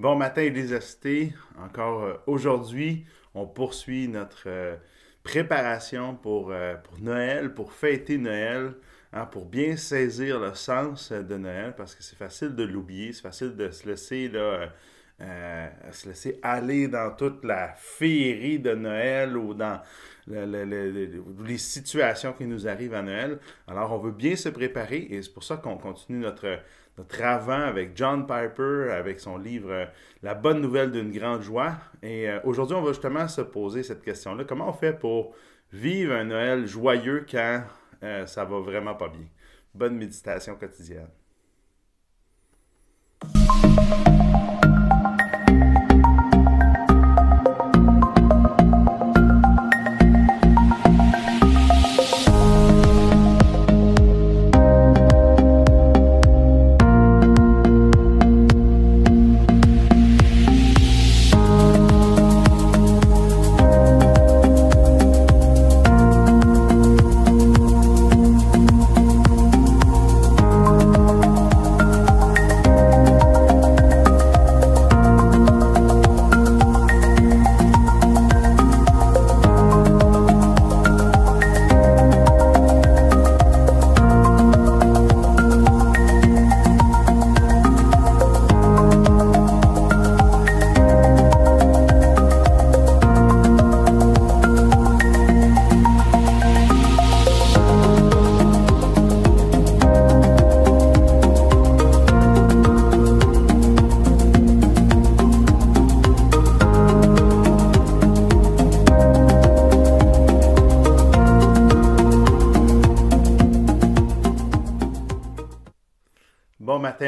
Bon matin, Elisacité. Encore euh, aujourd'hui, on poursuit notre euh, préparation pour, euh, pour Noël, pour fêter Noël, hein, pour bien saisir le sens de Noël, parce que c'est facile de l'oublier, c'est facile de se laisser se laisser aller dans toute la féerie de Noël ou dans les situations qui nous arrivent à Noël. Alors, on veut bien se préparer et c'est pour ça qu'on continue notre, notre avant avec John Piper, avec son livre euh, La bonne nouvelle d'une grande joie. Et euh, aujourd'hui, on va justement se poser cette question-là. Comment on fait pour vivre un Noël joyeux quand euh, ça va vraiment pas bien? Bonne méditation quotidienne.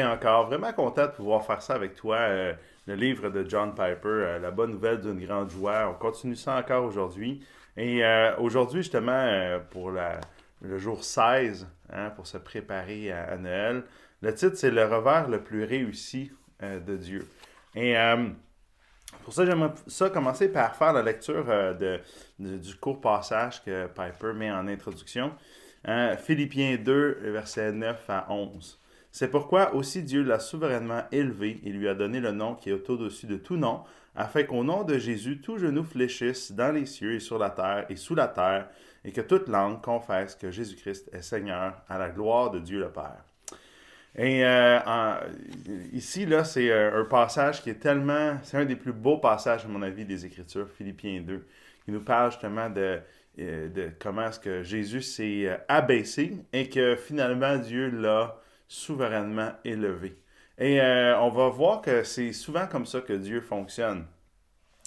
Encore. Vraiment content de pouvoir faire ça avec toi. Euh, le livre de John Piper, euh, La bonne nouvelle d'une grande joie. On continue ça encore aujourd'hui. Et euh, aujourd'hui, justement, pour le jour 16, hein, pour se préparer à, Noël, le titre, c'est Le revers le plus réussi de Dieu. Et pour ça, j'aimerais ça commencer par faire la lecture de, du court passage que Piper met en introduction. Philippiens 2, versets 9 à 11. C'est pourquoi aussi Dieu l'a souverainement élevé et lui a donné le nom qui est au-dessus de tout nom, afin qu'au nom de Jésus, tout genou fléchisse dans les cieux et sur la terre et sous la terre, et que toute langue confesse que Jésus-Christ est Seigneur à la gloire de Dieu le Père. Et euh, ici, là, c'est euh, un passage qui est tellement, c'est un des plus beaux passages, à mon avis, des Écritures, Philippiens 2, qui nous parle justement de, euh, de comment est-ce que Jésus s'est abaissé et que finalement Dieu l'a souverainement élevé. Et euh, on va voir que c'est souvent comme ça que Dieu fonctionne.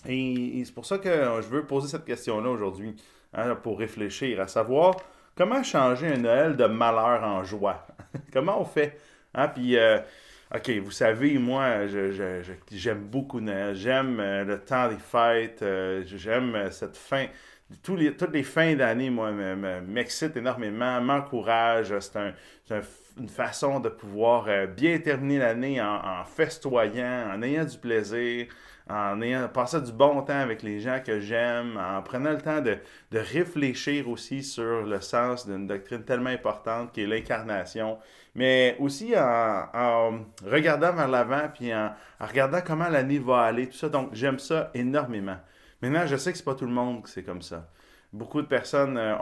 Et, c'est pour ça que je veux poser cette question-là aujourd'hui, hein, pour réfléchir, à savoir comment changer un Noël de malheur en joie? comment on fait? Hein? Puis, euh, OK, vous savez, moi, j'aime beaucoup Noël. J'aime euh, le temps des fêtes. j'aime cette fin. Toutes les fins d'année, moi, m'excitent énormément, m'encouragent. C'est un, un une façon de pouvoir euh, bien terminer l'année en, festoyant, en ayant du plaisir, en ayant du bon temps avec les gens que j'aime, en prenant le temps de, réfléchir aussi sur le sens d'une doctrine tellement importante qui est l'incarnation, mais aussi en, regardant vers l'avant, puis en, en, regardant comment l'année va aller, tout ça. Donc, j'aime ça énormément. Maintenant, je sais que c'est pas tout le monde qui c'est comme ça. Beaucoup de personnes euh,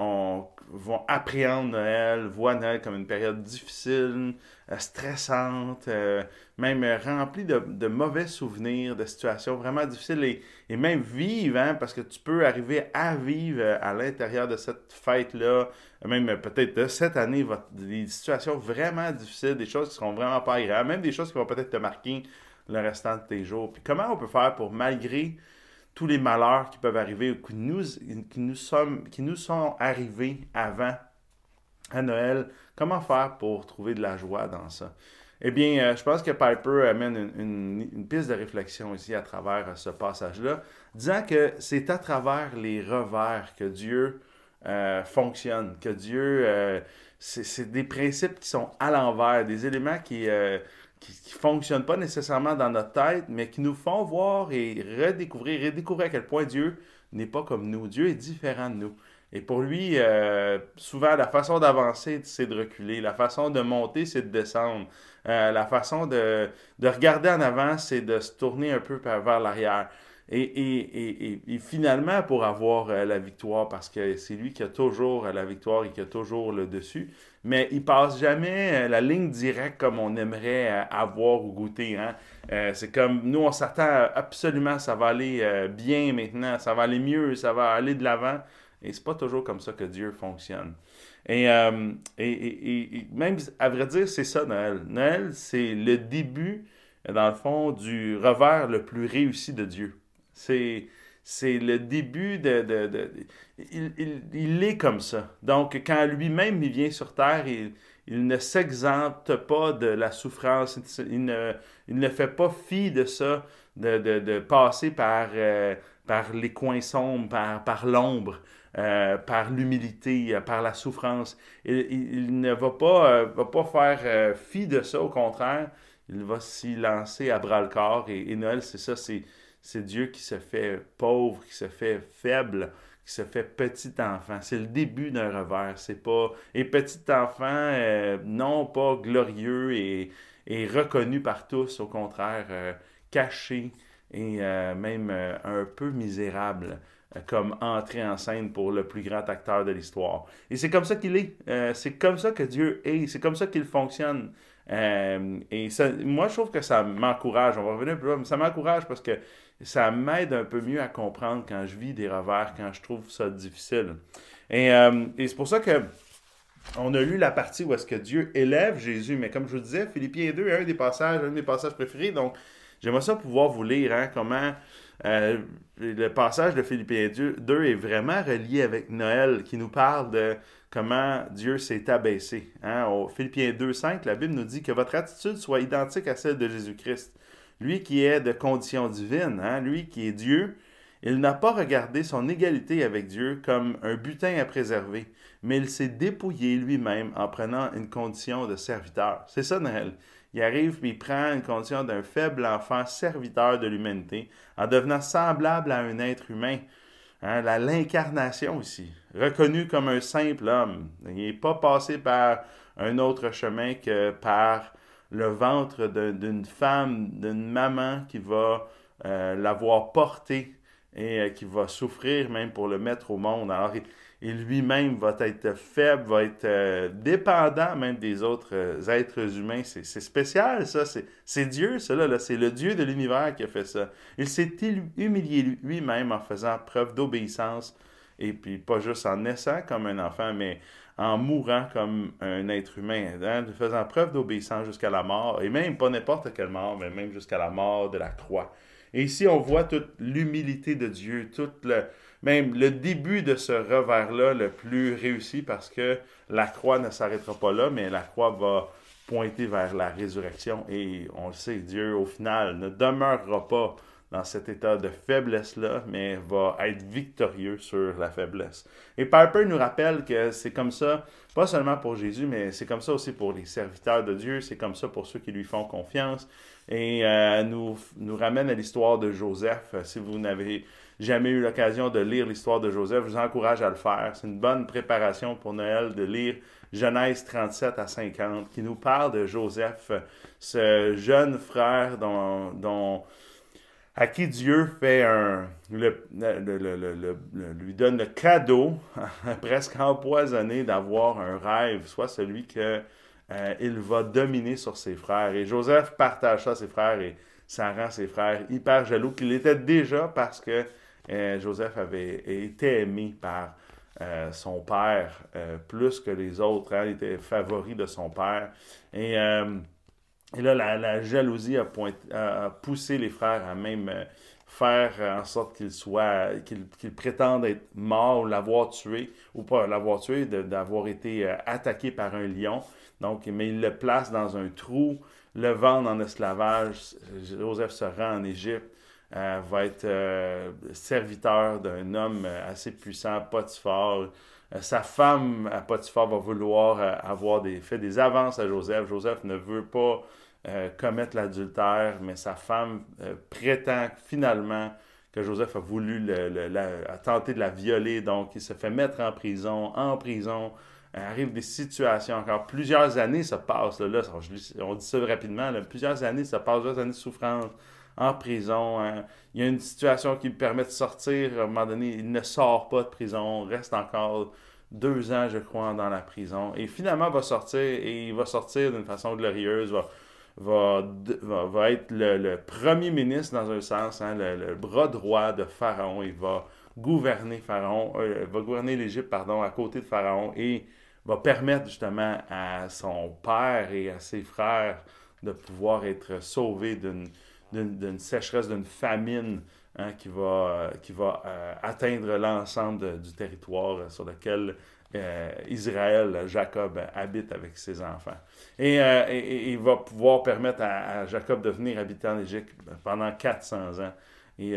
vont appréhender Noël, voient Noël comme une période difficile, euh, stressante, euh, même remplie de, mauvais souvenirs, de situations vraiment difficiles et, même vivre, hein, parce que tu peux arriver à vivre à l'intérieur de cette fête-là, même peut-être de cette année, des situations vraiment difficiles, des choses qui seront vraiment pas agréables, même des choses qui vont peut-être te marquer le restant de tes jours. Puis comment on peut faire pour, malgré tous les malheurs qui peuvent arriver ou qui nous, qui nous, sommes, qui nous sont arrivés avant à Noël, comment faire pour trouver de la joie dans ça? Eh bien, euh, je pense que Piper amène une, piste de réflexion ici à travers euh, ce passage-là, disant que c'est à travers les revers que Dieu euh, fonctionne, que Dieu, c'est des principes qui sont à l'envers, des éléments qui qui ne fonctionnent pas nécessairement dans notre tête, mais qui nous font voir et redécouvrir, redécouvrir à quel point Dieu n'est pas comme nous. Dieu est différent de nous. Et pour lui, euh, souvent, la façon d'avancer, c'est de reculer. La façon de monter, c'est de descendre. la façon de, de regarder en avant, c'est de se tourner un peu vers l'arrière. Et, et, et, finalement, pour avoir la victoire, parce que c'est lui qui a toujours la victoire et qui a toujours le dessus, mais il passe jamais la ligne directe comme on aimerait avoir ou goûter. Hein? c'est comme nous, on s'attend absolument, ça va aller bien maintenant, ça va aller mieux, ça va aller de l'avant. Et c'est pas toujours comme ça que Dieu fonctionne. Euh, et, et, et, même, à vrai dire, c'est ça Noël. Noël, c'est le début, dans le fond, du revers le plus réussi de Dieu. C'est, c'est le début de... de, il, il, il, est comme ça. Donc, quand lui-même il vient sur Terre, il, il ne s'exempte pas de la souffrance, il ne, il ne fait pas fi de ça, de, de, de passer par, euh, par les coins sombres, par, par l'ombre. Euh, par l'humilité, par la souffrance. Il, ne va pas, euh, va pas faire fi de ça, au contraire, il va s'y lancer à bras le corps. Et, Noël, c'est ça, c'est Dieu qui se fait pauvre, qui se fait faible, qui se fait petit enfant. C'est le début d'un revers. C'est pas. Et petit enfant, non pas glorieux et, reconnu par tous, au contraire, caché et même un peu misérable comme entrée en scène pour le plus grand acteur de l'histoire. Et c'est comme ça qu'il est. Euh, c'est comme ça que Dieu est. C'est comme ça qu'il fonctionne. Euh, et ça, moi, je trouve que ça m'encourage. On va revenir plus loin, mais ça m'encourage parce que ça m'aide un peu mieux à comprendre quand je vis des revers, quand je trouve ça difficile. Et, euh, c'est pour ça que on a lu la partie où est-ce que Dieu élève Jésus, mais comme je vous disais, Philippiens 2 est un des passages, un des passages préférés. Donc, j'aimerais ça pouvoir vous lire hein, comment euh, le passage de Philippiens 2 est vraiment relié avec Noël, qui nous parle de comment Dieu s'est abaissé. Hein? Au Philippiens 2, 5, la Bible nous dit que votre attitude soit identique à celle de Jésus-Christ. Lui qui est de condition divine, hein? lui qui est Dieu, il n'a pas regardé son égalité avec Dieu comme un butin à préserver, mais il s'est dépouillé lui-même en prenant une condition de serviteur. C'est ça Noël. Il arrive et il prend une condition d'un faible enfant serviteur de l'humanité en devenant semblable à un être humain. Hein, l'incarnation ici, reconnu comme un simple homme. Il n'est pas passé par un autre chemin que par le ventre d'une femme, d'une maman qui va euh, l'avoir porté et euh, qui va souffrir même pour le mettre au monde. Alors, et lui-même va être faible, va être euh, dépendant même des autres êtres humains. C'est spécial, ça. C'est Dieu, cela. C'est le Dieu de l'univers qui a fait ça. Il s'est humilié lui-même en faisant preuve d'obéissance, et puis pas juste en naissant comme un enfant, mais en mourant comme un être humain, hein, faisant preuve d'obéissance jusqu'à la mort, et même pas n'importe quelle mort, mais même jusqu'à la mort de la croix. Et ici, on voit toute l'humilité de Dieu, toute le, même le début de ce revers-là le plus réussi parce que la croix ne s'arrêtera pas là, mais la croix va pointer vers la résurrection. Et on le sait, Dieu, au final, ne demeurera pas dans cet état de faiblesse-là, mais va être victorieux sur la faiblesse. Et Piper nous rappelle que c'est comme ça, pas seulement pour Jésus, mais c'est comme ça aussi pour les serviteurs de Dieu, c'est comme ça pour ceux qui lui font confiance. Et euh, nous, nous ramène à l'histoire de Joseph. Si vous n'avez jamais eu l'occasion de lire l'histoire de Joseph, je vous encourage à le faire. C'est une bonne préparation pour Noël de lire Genèse 37 à 50, qui nous parle de Joseph, ce jeune frère dont, dont à qui Dieu fait un, le, lui donne le cadeau, presque empoisonné, d'avoir un rêve, soit celui que euh, il va dominer sur ses frères. Et Joseph partage ça à ses frères et ça rend ses frères hyper jaloux, qu'il était déjà parce que euh, Joseph avait été aimé par euh, son père plus que les autres. Hein. il était favori de son père. Et, et là, la, jalousie a, poussé les frères à même faire en sorte qu'il soit, qu'il prétende être mort ou l'avoir tué, ou pas l'avoir tué, d'avoir été attaqué par un lion. Donc, mais il le place dans un trou, le vend en esclavage. Joseph se rend en Égypte, euh, va être euh, serviteur d'un homme assez puissant, Potiphar. Euh, sa femme, à Potiphar, va vouloir avoir des, fait des avances à Joseph. Joseph ne veut pas commettre l'adultère, mais sa femme prétend finalement que Joseph a voulu le, tenter de la violer. Donc, il se fait mettre en prison, en prison arrivent des situations encore. Plusieurs années se passent. Là, on dit ça rapidement. plusieurs années se passent, plusieurs années de souffrance en prison. Hein. Il y a une situation qui lui permet de sortir. À un moment donné, il ne sort pas de prison, reste encore deux ans, je crois, dans la prison. Et finalement, va sortir et il va sortir d'une façon glorieuse, va, va, va, être le, premier ministre dans un sens, hein, le, bras droit de Pharaon. Il va gouverner Pharaon, euh, va gouverner l'Égypte, pardon, à côté de Pharaon et va permettre justement à son père et à ses frères de pouvoir être sauvés d'une sécheresse, d'une famine hein, qui va, qui va euh, atteindre l'ensemble du territoire sur lequel euh, Israël, Jacob habite avec ses enfants. Et, il va pouvoir permettre à, Jacob de venir habiter en Égypte pendant 400 ans. Et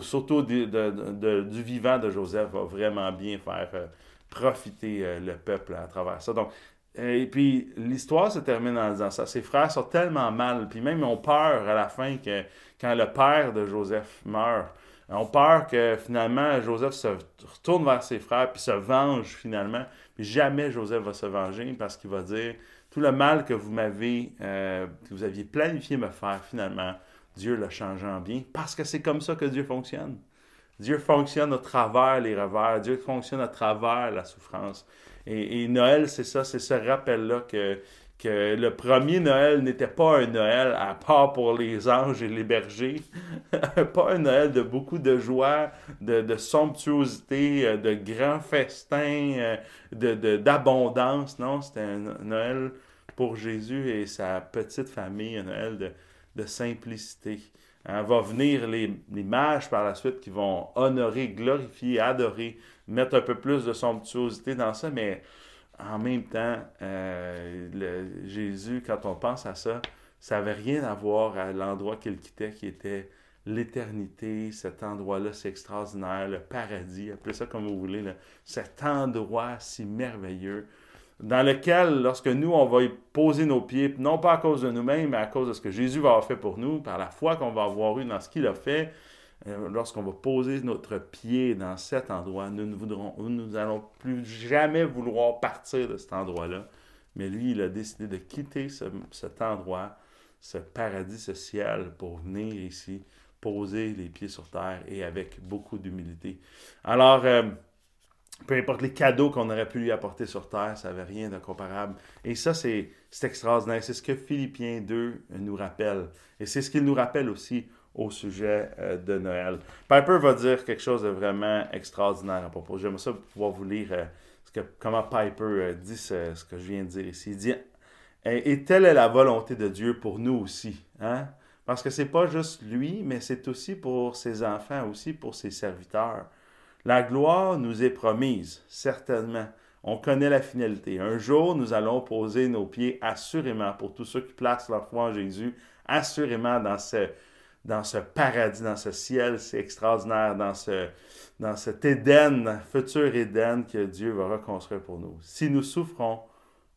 surtout du vivant de Joseph va vraiment bien faire profiter euh, le peuple à travers ça. Donc, euh, et puis l'histoire se termine en disant ça. Ses frères sont tellement mal, puis même ils peur à la fin que quand le père de Joseph meurt, ont peur que finalement Joseph se retourne vers ses frères puis se venge finalement. Puis jamais Joseph va se venger parce qu'il va dire tout le mal que vous m'avez, euh, que vous aviez planifié me faire finalement, Dieu l'a changé en bien parce que c'est comme ça que Dieu fonctionne. Dieu fonctionne à travers les revers. Dieu fonctionne à travers la souffrance. Et, Noël, c'est ça, c'est ce rappel-là que, que le premier Noël n'était pas un Noël à part pour les anges et les bergers, pas un Noël de beaucoup de joie, de, somptuosité, de grands festins, de, d'abondance. non, c'était un Noël pour Jésus et sa petite famille, un Noël de, de simplicité. Hein, va venir les, mages par la suite qui vont honorer, glorifier, adorer, mettre un peu plus de somptuosité dans ça, mais en même temps, euh, Jésus, quand on pense à ça, ça n'avait rien à voir à l'endroit qu'il quittait, qui était l'éternité, cet endroit-là, c'est extraordinaire, le paradis, appelez ça comme vous voulez, cet endroit si merveilleux dans lequel, lorsque nous, on va poser nos pieds, non pas à cause de nous-mêmes, mais à cause de ce que Jésus va avoir fait pour nous, par la foi qu'on va avoir eu dans ce qu'il a fait, euh, lorsqu'on va poser notre pied dans cet endroit, nous ne voudrons, nous allons plus jamais vouloir partir de cet endroit-là. Mais lui, il a décidé de quitter cet endroit, ce paradis, ce ciel, pour venir ici, poser les pieds sur terre et avec beaucoup d'humilité. Alors, euh, peu importe les cadeaux qu'on aurait pu lui apporter sur terre, ça n'avait rien de comparable. Et ça, c'est extraordinaire. C'est ce que Philippiens 2 nous rappelle. Et c'est ce qu'il nous rappelle aussi au sujet euh, de Noël. Piper va dire quelque chose de vraiment extraordinaire à propos. J'aimerais ça pouvoir vous lire euh, ce que, comment Piper euh, dit ce, ce, que je viens de dire ici. Il dit Et telle est la volonté de Dieu pour nous aussi. Hein? Parce que c'est pas juste lui, mais c'est aussi pour ses enfants, aussi pour ses serviteurs. La gloire nous est promise, certainement. On connaît la finalité. Un jour, nous allons poser nos pieds assurément, pour tous ceux qui placent leur foi en Jésus, assurément dans ce, dans ce paradis, dans ce ciel, c'est extraordinaire, dans, ce, dans cet Éden, futur Éden que Dieu va reconstruire pour nous. Si nous souffrons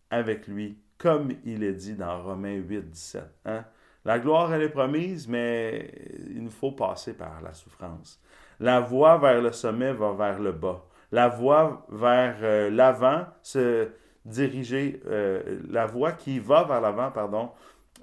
avec lui, comme il est dit dans Romains 8, 17. Hein? La gloire, elle est promise, mais il nous faut passer par la souffrance. La voie vers le sommet va vers le bas. La voie vers euh, l'avant se diriger, euh, la voie qui va vers l'avant, pardon,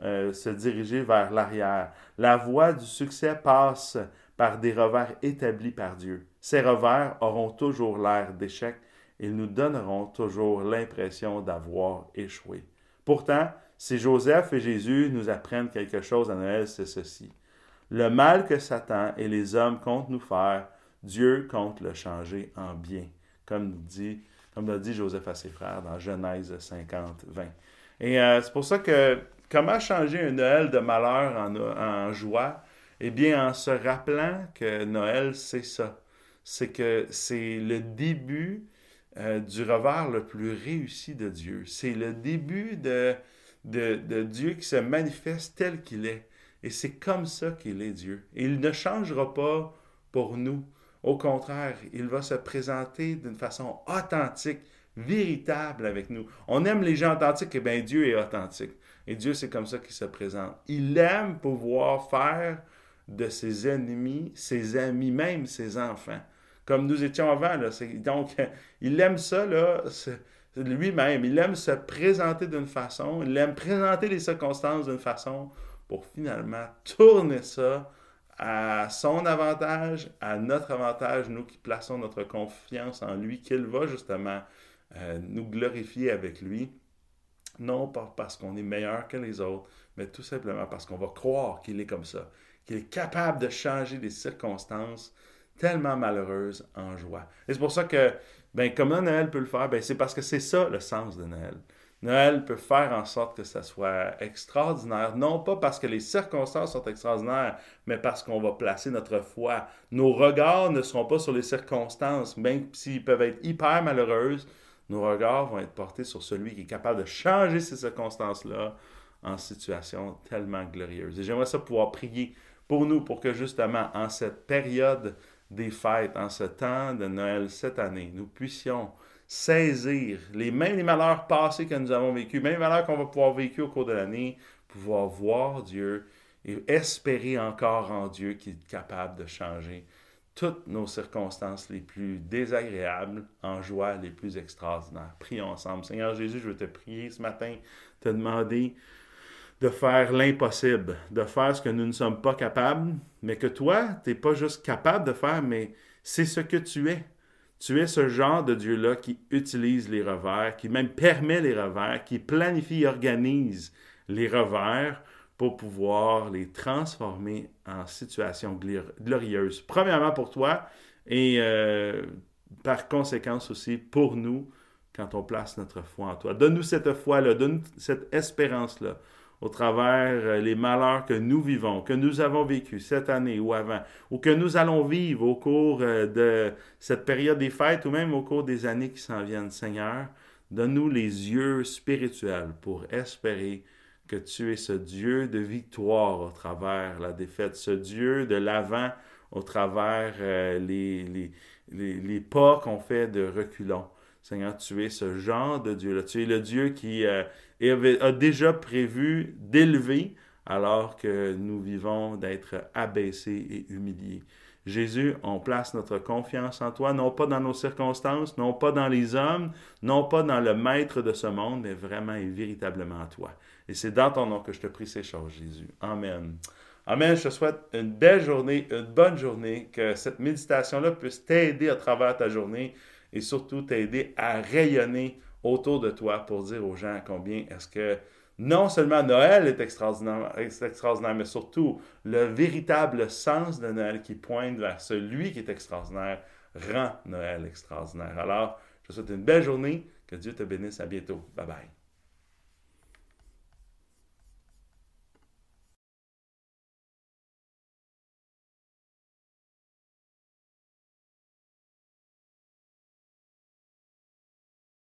euh, se diriger vers l'arrière. La voie du succès passe par des revers établis par Dieu. Ces revers auront toujours l'air d'échec. Ils nous donneront toujours l'impression d'avoir échoué. Pourtant, si Joseph et Jésus nous apprennent quelque chose à Noël, c'est ceci. Le mal que Satan et les hommes comptent nous faire, Dieu compte le changer en bien, comme dit, comme l'a dit Joseph à ses frères dans Genèse 50, 20. Et euh, c'est pour ça que comment changer un Noël de malheur en, joie? Eh bien, en se rappelant que Noël, c'est ça. C'est que c'est le début euh, du revers le plus réussi de Dieu. C'est le début de, de Dieu qui se manifeste tel qu'il est. Et c'est comme ça qu'il est Dieu. Il ne changera pas pour nous. Au contraire, il va se présenter d'une façon authentique, véritable avec nous. On aime les gens authentiques, et bien Dieu est authentique. Et Dieu, c'est comme ça qu'il se présente. Il aime pouvoir faire de ses ennemis, ses amis, même ses enfants. Comme nous étions avant. Donc, il aime ça, là, lui-même. Il aime se présenter d'une façon, il aime présenter les circonstances d'une façon pour finalement tourner ça à son avantage, à notre avantage, nous qui plaçons notre confiance en lui, qu'il va justement euh, nous glorifier avec lui, non pas parce qu'on est meilleur que les autres, mais tout simplement parce qu'on va croire qu'il est comme ça, qu'il est capable de changer des circonstances tellement malheureuses en joie. Et c'est pour ça que, ben, comment Noël peut le faire? Ben, c'est parce que c'est ça le sens de Noël. Noël peut faire en sorte que ça soit extraordinaire, non pas parce que les circonstances sont extraordinaires, mais parce qu'on va placer notre foi. Nos regards ne seront pas sur les circonstances, même s'ils peuvent être hyper malheureuses, nos regards vont être portés sur celui qui est capable de changer ces circonstances-là en situation tellement glorieuse. Et j'aimerais ça pouvoir prier pour nous, pour que justement, en cette période des fêtes, en ce temps de Noël cette année, nous puissions saisir les mêmes les malheurs passés que nous avons vécus, même les malheurs qu'on va pouvoir vécu au cours de l'année, pouvoir voir Dieu et espérer encore en Dieu qui est capable de changer toutes nos circonstances les plus désagréables en joie les plus extraordinaires. Prions ensemble. Seigneur Jésus, je veux te prier ce matin, te demander de faire l'impossible, de faire ce que nous ne sommes pas capables, mais que toi, tu n'es pas juste capable de faire, mais c'est ce que tu es. Tu es ce genre de Dieu-là qui utilise les revers, qui même permet les revers, qui planifie organise les revers pour pouvoir les transformer en situations glorieuses. Premièrement pour toi et euh, par conséquence aussi pour nous quand on place notre foi en toi. Donne-nous cette foi-là, donne-nous cette espérance-là au travers euh, les malheurs que nous vivons, que nous avons vécu cette année ou avant, ou que nous allons vivre au cours euh, de cette période des fêtes ou même au cours des années qui s'en viennent. Seigneur, donne-nous les yeux spirituels pour espérer que tu es ce Dieu de victoire au travers la défaite, ce Dieu de l'avant au travers euh, les, pas qu'on fait de reculons. Seigneur, tu es ce genre de Dieu-là. Tu es le Dieu qui a déjà prévu d'élever alors que nous vivons d'être abaissés et humiliés. Jésus, on place notre confiance en toi, non pas dans nos circonstances, non pas dans les hommes, non pas dans le maître de ce monde, mais vraiment et véritablement en toi. Et c'est dans ton nom que je te prie ces choses, Jésus. Amen. Amen. Je te souhaite une belle journée, une bonne journée, que cette méditation-là puisse t'aider à travers ta journée et surtout t'aider à rayonner autour de toi pour dire aux gens combien est-ce que non seulement Noël est extraordinaire, mais surtout le véritable sens de Noël qui pointe vers celui qui est extraordinaire rend Noël extraordinaire. Alors, je te souhaite une belle journée, que Dieu te bénisse, à bientôt. Bye bye.